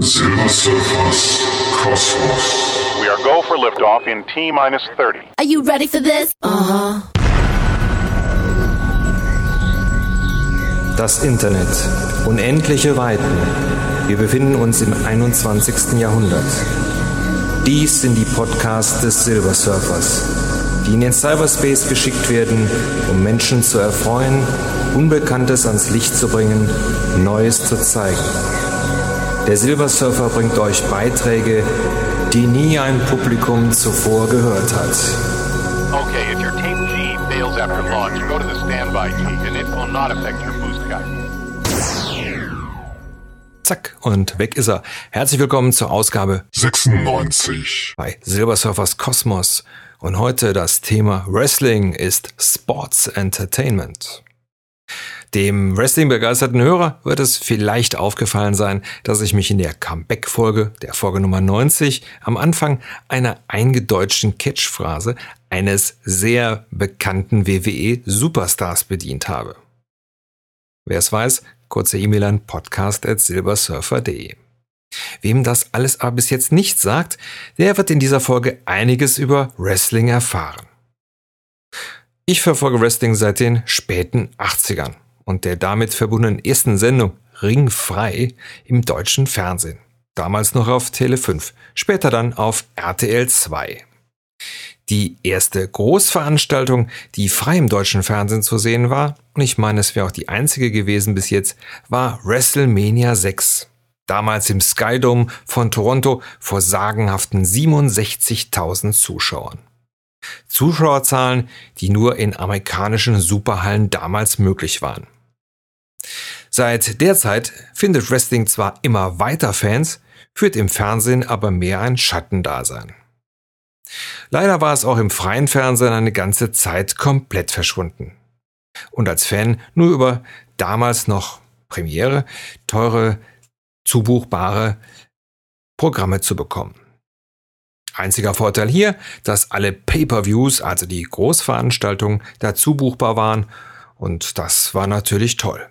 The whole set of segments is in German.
Silver Surfers Cosmos. We are go for liftoff in T minus 30. Are you ready for this? Uh huh. Das Internet. Unendliche Weiten. Wir befinden uns im 21. Jahrhundert. Dies sind die Podcasts des Silver Surfers, die in den Cyberspace geschickt werden, um Menschen zu erfreuen, Unbekanntes ans Licht zu bringen, Neues zu zeigen. Der Silver Surfer bringt euch Beiträge, die nie ein Publikum zuvor gehört hat. Okay, if your tape G fails after launch, go to the standby tape and it will not affect your boost guide. Zack, und weg ist er. Herzlich willkommen zur Ausgabe 96. bei Silver Surfers Kosmos. Und heute das Thema Wrestling ist Sports Entertainment. Dem Wrestling-begeisterten Hörer wird es vielleicht aufgefallen sein, dass ich mich in der Comeback-Folge, der Folge Nummer 90, am Anfang einer eingedeutschten Catchphrase eines sehr bekannten WWE-Superstars bedient habe. Wer es weiß, kurze E-Mail an podcast.silbersurfer.de. Wem das alles aber bis jetzt nicht sagt, der wird in dieser Folge einiges über Wrestling erfahren. Ich verfolge Wrestling seit den späten 80ern und der damit verbundenen ersten Sendung Ringfrei im deutschen Fernsehen. Damals noch auf Tele 5, später dann auf RTL 2. Die erste Großveranstaltung, die frei im deutschen Fernsehen zu sehen war, und ich meine, es wäre auch die einzige gewesen bis jetzt, war WrestleMania 6. Damals im Skydome von Toronto vor sagenhaften 67.000 Zuschauern. Zuschauerzahlen, die nur in amerikanischen Superhallen damals möglich waren. Seit der Zeit findet Wrestling zwar immer weiter Fans, führt im Fernsehen aber mehr ein Schattendasein. Leider war es auch im freien Fernsehen eine ganze Zeit komplett verschwunden. Und als Fan nur über damals noch Premiere teure, zubuchbare Programme zu bekommen. Einziger Vorteil hier, dass alle Pay-per-Views, also die Großveranstaltungen, dazu buchbar waren und das war natürlich toll.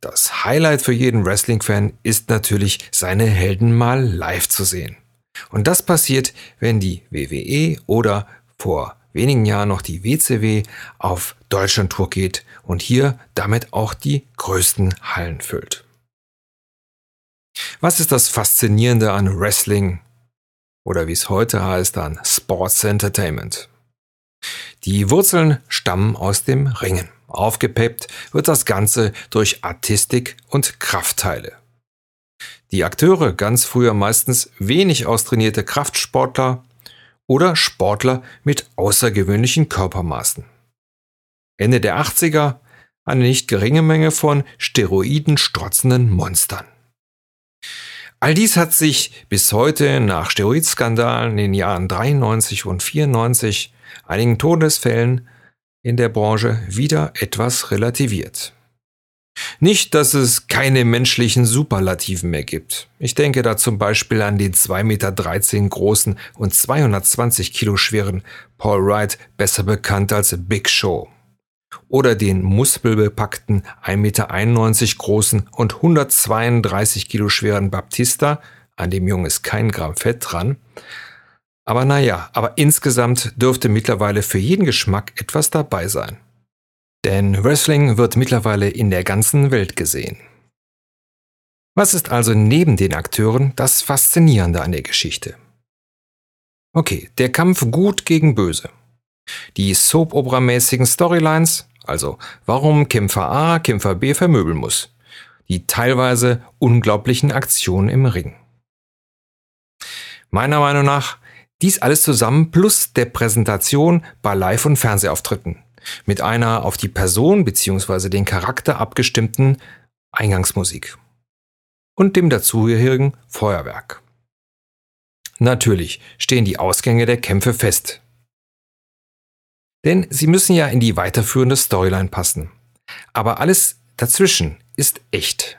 Das Highlight für jeden Wrestling-Fan ist natürlich, seine Helden mal live zu sehen. Und das passiert, wenn die WWE oder vor wenigen Jahren noch die WCW auf Deutschland-Tour geht und hier damit auch die größten Hallen füllt. Was ist das Faszinierende an Wrestling oder wie es heute heißt an Sports Entertainment? Die Wurzeln stammen aus dem Ringen. Aufgepeppt wird das Ganze durch Artistik und Kraftteile. Die Akteure ganz früher meistens wenig austrainierte Kraftsportler oder Sportler mit außergewöhnlichen Körpermaßen. Ende der 80er eine nicht geringe Menge von Steroiden strotzenden Monstern. All dies hat sich bis heute nach Steroidskandalen in den Jahren 93 und 94, einigen Todesfällen in der Branche wieder etwas relativiert. Nicht, dass es keine menschlichen Superlativen mehr gibt. Ich denke da zum Beispiel an den 2,13 Meter großen und 220 Kilo schweren Paul Wright, besser bekannt als Big Show. Oder den muskelbepackten 1,91 Meter großen und 132 Kilo schweren Baptista, an dem Jungen ist kein Gramm Fett dran, aber naja, aber insgesamt dürfte mittlerweile für jeden Geschmack etwas dabei sein. Denn Wrestling wird mittlerweile in der ganzen Welt gesehen. Was ist also neben den Akteuren das Faszinierende an der Geschichte? Okay, der Kampf gut gegen böse. Die Soap-Opera-mäßigen Storylines, also warum Kämpfer A Kämpfer B vermöbeln muss. Die teilweise unglaublichen Aktionen im Ring. Meiner Meinung nach dies alles zusammen plus der Präsentation bei Live- und Fernsehauftritten mit einer auf die Person bzw. den Charakter abgestimmten Eingangsmusik und dem dazugehörigen Feuerwerk. Natürlich stehen die Ausgänge der Kämpfe fest. Denn sie müssen ja in die weiterführende Storyline passen. Aber alles dazwischen ist echt,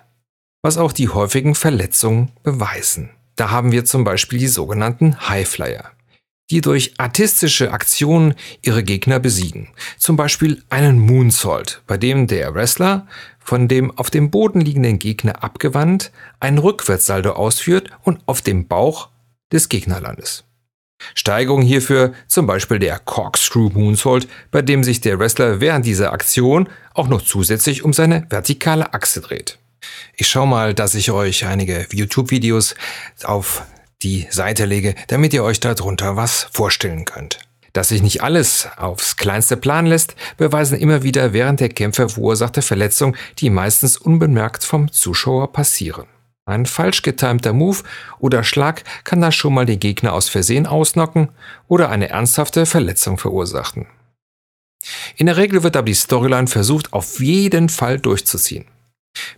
was auch die häufigen Verletzungen beweisen. Da haben wir zum Beispiel die sogenannten Highflyer. die durch artistische Aktionen ihre Gegner besiegen. Zum Beispiel einen Moonsault, bei dem der Wrestler von dem auf dem Boden liegenden Gegner abgewandt einen Rückwärtssaldo ausführt und auf dem Bauch des Gegnerlandes. Steigerung hierfür zum Beispiel der Corkscrew Moonsault, bei dem sich der Wrestler während dieser Aktion auch noch zusätzlich um seine vertikale Achse dreht. Ich schau mal, dass ich euch einige YouTube-Videos auf die Seite lege, damit ihr euch darunter was vorstellen könnt. Dass sich nicht alles aufs kleinste planen lässt, beweisen immer wieder während der Kämpfe verursachte Verletzungen, die meistens unbemerkt vom Zuschauer passieren. Ein falsch getimter Move oder Schlag kann da schon mal den Gegner aus Versehen ausnocken oder eine ernsthafte Verletzung verursachen. In der Regel wird aber die Storyline versucht, auf jeden Fall durchzuziehen.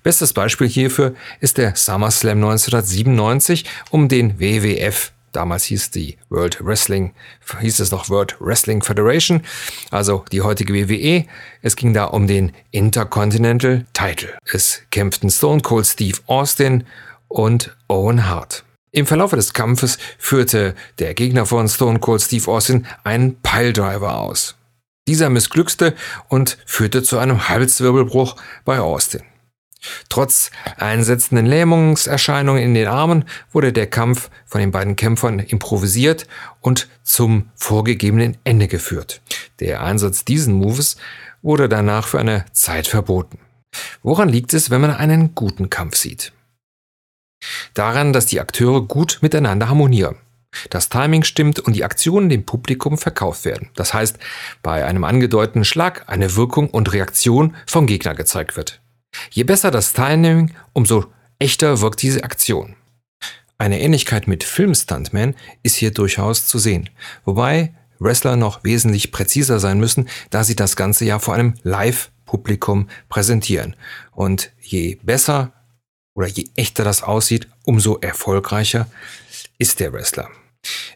Bestes Beispiel hierfür ist der SummerSlam 1997 um den WWF. Damals hieß die World Wrestling, hieß es noch World Wrestling Federation, also die heutige WWE. Es ging da um den Intercontinental Title. Es kämpften Stone Cold Steve Austin und Owen Hart. Im Verlauf des Kampfes führte der Gegner von Stone Cold Steve Austin einen Piledriver aus. Dieser missglückste und führte zu einem Halswirbelbruch bei Austin. Trotz einsetzenden Lähmungserscheinungen in den Armen wurde der Kampf von den beiden Kämpfern improvisiert und zum vorgegebenen Ende geführt. Der Einsatz diesen Moves wurde danach für eine Zeit verboten. Woran liegt es, wenn man einen guten Kampf sieht? Daran, dass die Akteure gut miteinander harmonieren. Das Timing stimmt und die Aktionen dem Publikum verkauft werden. Das heißt, bei einem angedeuteten Schlag eine Wirkung und Reaktion vom Gegner gezeigt wird. Je besser das Timing, umso echter wirkt diese Aktion. Eine Ähnlichkeit mit Film-Stuntman ist hier durchaus zu sehen, wobei Wrestler noch wesentlich präziser sein müssen, da sie das ganze ja vor einem Live-Publikum präsentieren. Und je besser oder je echter das aussieht, umso erfolgreicher ist der Wrestler.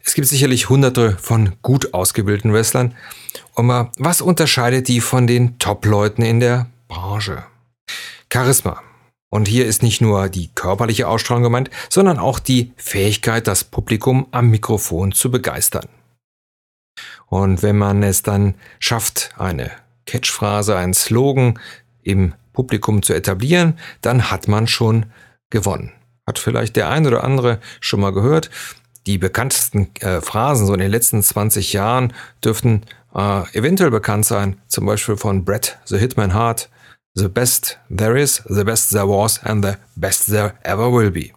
Es gibt sicherlich hunderte von gut ausgebildeten Wrestlern. Aber was unterscheidet die von den Top-Leuten in der Branche? Charisma. Und hier ist nicht nur die körperliche Ausstrahlung gemeint, sondern auch die Fähigkeit, das Publikum am Mikrofon zu begeistern. Und wenn man es dann schafft, eine Catchphrase, einen Slogan im Publikum zu etablieren, dann hat man schon gewonnen. Hat vielleicht der ein oder andere schon mal gehört. Die bekanntesten äh, Phrasen so in den letzten 20 Jahren dürften äh, eventuell bekannt sein, zum Beispiel von Brett the Hitman Hart, The best there is, the best there was and the best there ever will be.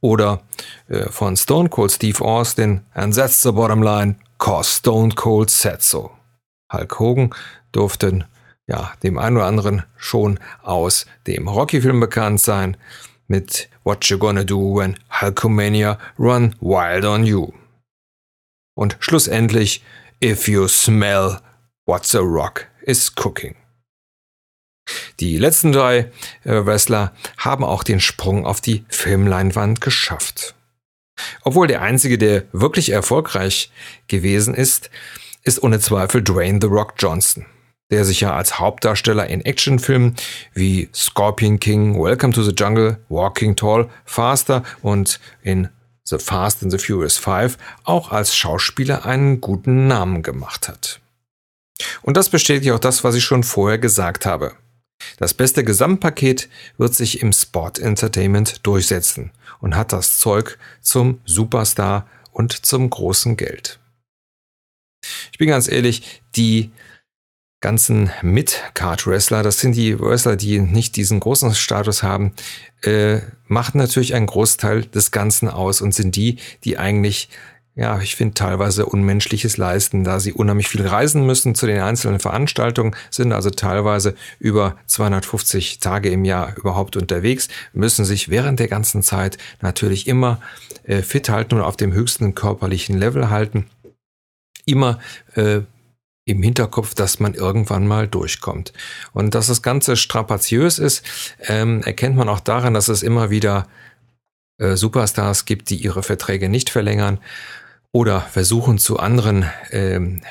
Oder äh, von Stone Cold Steve Austin, and that's the bottom line, cause Stone Cold said so. Hulk Hogan durfte ja, dem einen oder anderen schon aus dem Rocky-Film bekannt sein, mit What You Gonna Do When Hulkamania Run Wild on You. Und schlussendlich, If You Smell What the Rock is Cooking. Die letzten drei äh, Wrestler haben auch den Sprung auf die Filmleinwand geschafft. Obwohl der einzige, der wirklich erfolgreich gewesen ist, ist ohne Zweifel Dwayne The Rock Johnson, der sich ja als Hauptdarsteller in Actionfilmen wie Scorpion King, Welcome to the Jungle, Walking Tall, Faster und in The Fast and the Furious 5 auch als Schauspieler einen guten Namen gemacht hat. Und das bestätigt auch das, was ich schon vorher gesagt habe. Das beste Gesamtpaket wird sich im Sport Entertainment durchsetzen und hat das Zeug zum Superstar und zum großen Geld. Ich bin ganz ehrlich, die ganzen Mid-Card-Wrestler, das sind die Wrestler, die nicht diesen großen Status haben, äh, machen natürlich einen Großteil des Ganzen aus und sind die, die eigentlich ja, ich finde teilweise Unmenschliches leisten, da sie unheimlich viel reisen müssen zu den einzelnen Veranstaltungen, sind also teilweise über 250 Tage im Jahr überhaupt unterwegs, müssen sich während der ganzen Zeit natürlich immer äh, fit halten und auf dem höchsten körperlichen Level halten. Immer äh, im Hinterkopf, dass man irgendwann mal durchkommt. Und dass das Ganze strapaziös ist, ähm, erkennt man auch daran, dass es immer wieder äh, Superstars gibt, die ihre Verträge nicht verlängern oder versuchen zu anderen ähm,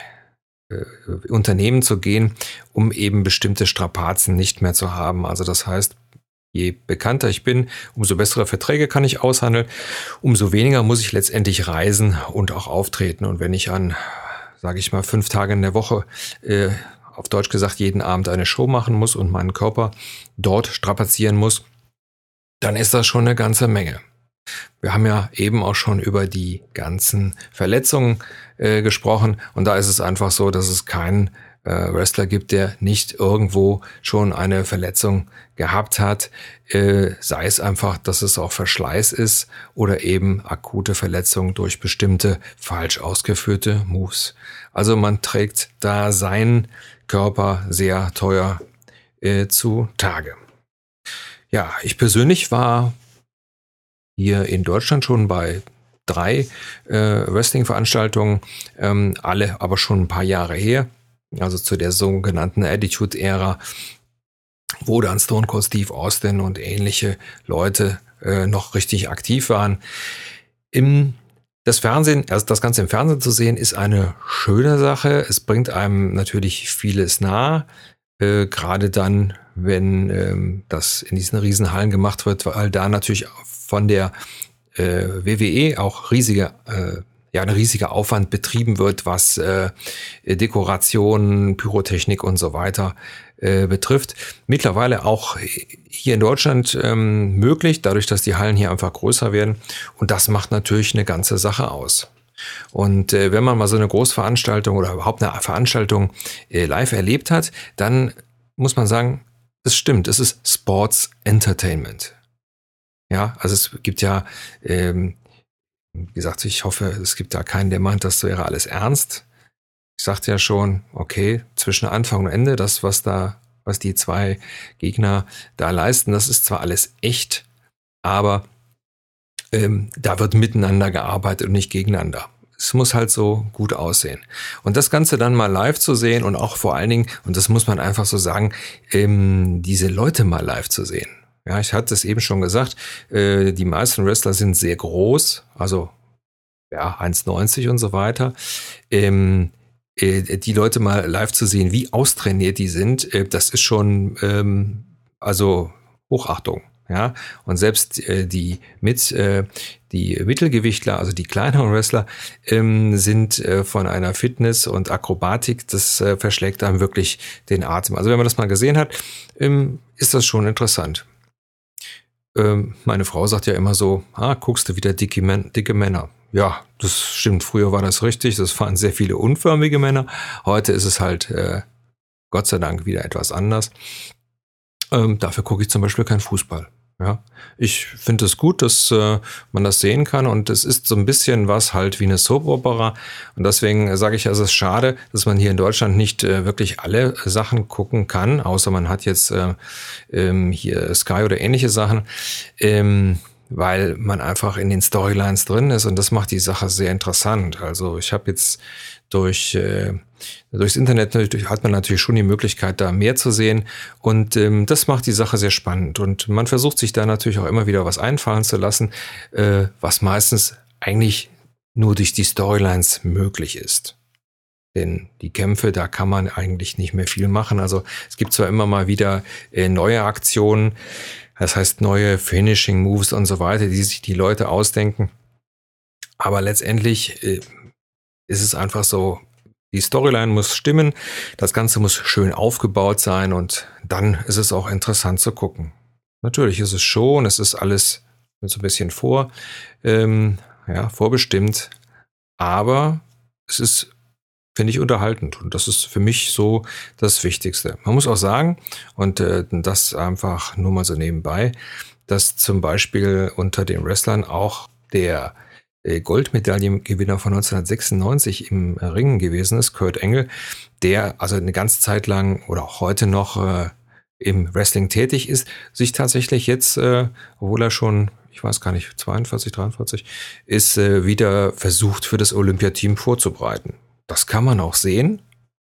äh, Unternehmen zu gehen, um eben bestimmte Strapazen nicht mehr zu haben. Also das heißt, Je bekannter ich bin, umso bessere Verträge kann ich aushandeln, umso weniger muss ich letztendlich reisen und auch auftreten. Und wenn ich an, sage ich mal, fünf Tage in der Woche, äh, auf Deutsch gesagt, jeden Abend eine Show machen muss und meinen Körper dort strapazieren muss, dann ist das schon eine ganze Menge. Wir haben ja eben auch schon über die ganzen Verletzungen äh, gesprochen und da ist es einfach so, dass es keinen äh, Wrestler gibt, der nicht irgendwo schon eine Verletzung gehabt hat, äh, sei es einfach, dass es auch Verschleiß ist oder eben akute Verletzungen durch bestimmte falsch ausgeführte Moves. Also man trägt da seinen Körper sehr teuer äh, zu Tage. Ja, ich persönlich war hier in Deutschland schon bei drei äh, Wrestling-Veranstaltungen, ähm, alle aber schon ein paar Jahre her also zu der sogenannten Attitude-Ära, wo dann Stone Cold Steve Austin und ähnliche Leute äh, noch richtig aktiv waren. Im das Fernsehen, also das Ganze im Fernsehen zu sehen, ist eine schöne Sache. Es bringt einem natürlich vieles nah, äh, gerade dann, wenn ähm, das in diesen Riesenhallen gemacht wird, weil da natürlich von der äh, WWE auch riesige äh, ja ein riesiger Aufwand betrieben wird, was äh, Dekoration, Pyrotechnik und so weiter äh, betrifft. Mittlerweile auch hier in Deutschland ähm, möglich, dadurch, dass die Hallen hier einfach größer werden. Und das macht natürlich eine ganze Sache aus. Und äh, wenn man mal so eine Großveranstaltung oder überhaupt eine Veranstaltung äh, live erlebt hat, dann muss man sagen, es stimmt, es ist Sports Entertainment. Ja, also es gibt ja ähm, wie gesagt, ich hoffe, es gibt da keinen, der meint, das wäre alles ernst. Ich sagte ja schon, okay, zwischen Anfang und Ende, das, was da, was die zwei Gegner da leisten, das ist zwar alles echt, aber ähm, da wird miteinander gearbeitet und nicht gegeneinander. Es muss halt so gut aussehen. Und das Ganze dann mal live zu sehen und auch vor allen Dingen, und das muss man einfach so sagen, ähm, diese Leute mal live zu sehen. Ja, ich hatte es eben schon gesagt, äh, die meisten Wrestler sind sehr groß, also ja, 1,90 und so weiter. Ähm, äh, die Leute mal live zu sehen, wie austrainiert die sind, äh, das ist schon ähm, also Hochachtung. Ja, und selbst äh, die mit äh, die Mittelgewichtler, also die kleineren Wrestler, ähm, sind äh, von einer Fitness und Akrobatik, das äh, verschlägt einem wirklich den Atem. Also wenn man das mal gesehen hat, ähm, ist das schon interessant. Ähm, meine Frau sagt ja immer so, ah, guckst du wieder dicke, dicke Männer. Ja, das stimmt. Früher war das richtig. Das waren sehr viele unförmige Männer. Heute ist es halt äh, Gott sei Dank wieder etwas anders. Ähm, dafür gucke ich zum Beispiel keinen Fußball. Ja, ich finde es gut, dass äh, man das sehen kann und es ist so ein bisschen was halt wie eine Soap-Opera und deswegen sage ich, es ist schade, dass man hier in Deutschland nicht äh, wirklich alle Sachen gucken kann, außer man hat jetzt äh, ähm, hier Sky oder ähnliche Sachen. Ähm, weil man einfach in den Storylines drin ist und das macht die Sache sehr interessant. Also ich habe jetzt durch äh, durchs Internet hat man natürlich schon die Möglichkeit, da mehr zu sehen und ähm, das macht die Sache sehr spannend und man versucht sich da natürlich auch immer wieder was einfallen zu lassen, äh, was meistens eigentlich nur durch die Storylines möglich ist. Denn die Kämpfe, da kann man eigentlich nicht mehr viel machen. Also es gibt zwar immer mal wieder äh, neue Aktionen, das heißt neue Finishing Moves und so weiter, die sich die Leute ausdenken. Aber letztendlich äh, ist es einfach so, die Storyline muss stimmen, das Ganze muss schön aufgebaut sein und dann ist es auch interessant zu gucken. Natürlich ist es schon, es ist alles so ein bisschen vor, ähm, ja, vorbestimmt, aber es ist finde ich unterhaltend. Und das ist für mich so das Wichtigste. Man muss auch sagen, und äh, das einfach nur mal so nebenbei, dass zum Beispiel unter den Wrestlern auch der Goldmedaillengewinner von 1996 im Ringen gewesen ist, Kurt Engel, der also eine ganze Zeit lang oder auch heute noch äh, im Wrestling tätig ist, sich tatsächlich jetzt, äh, obwohl er schon, ich weiß gar nicht, 42, 43, ist äh, wieder versucht für das Olympiateam vorzubereiten. Das kann man auch sehen,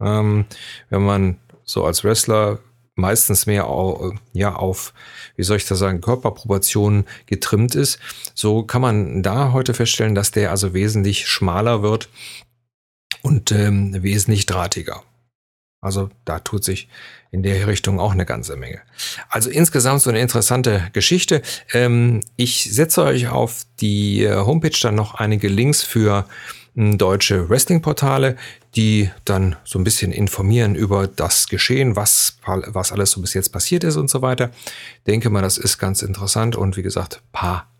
ähm, wenn man so als Wrestler meistens mehr auf, ja, auf, wie soll ich das sagen, Körperproportionen getrimmt ist. So kann man da heute feststellen, dass der also wesentlich schmaler wird und ähm, wesentlich drahtiger. Also da tut sich in der Richtung auch eine ganze Menge. Also insgesamt so eine interessante Geschichte. Ähm, ich setze euch auf die äh, Homepage dann noch einige Links für deutsche Wrestling-Portale, die dann so ein bisschen informieren über das Geschehen, was, was alles so bis jetzt passiert ist und so weiter. Denke mal, das ist ganz interessant und wie gesagt, paar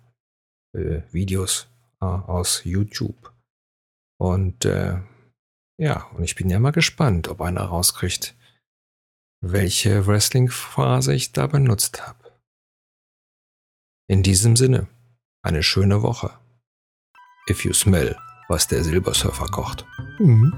äh, Videos äh, aus YouTube. Und äh, ja, und ich bin ja mal gespannt, ob einer rauskriegt, welche Wrestling-Phrase ich da benutzt habe. In diesem Sinne, eine schöne Woche. If you smell, was der Silbersurfer kocht. Mhm.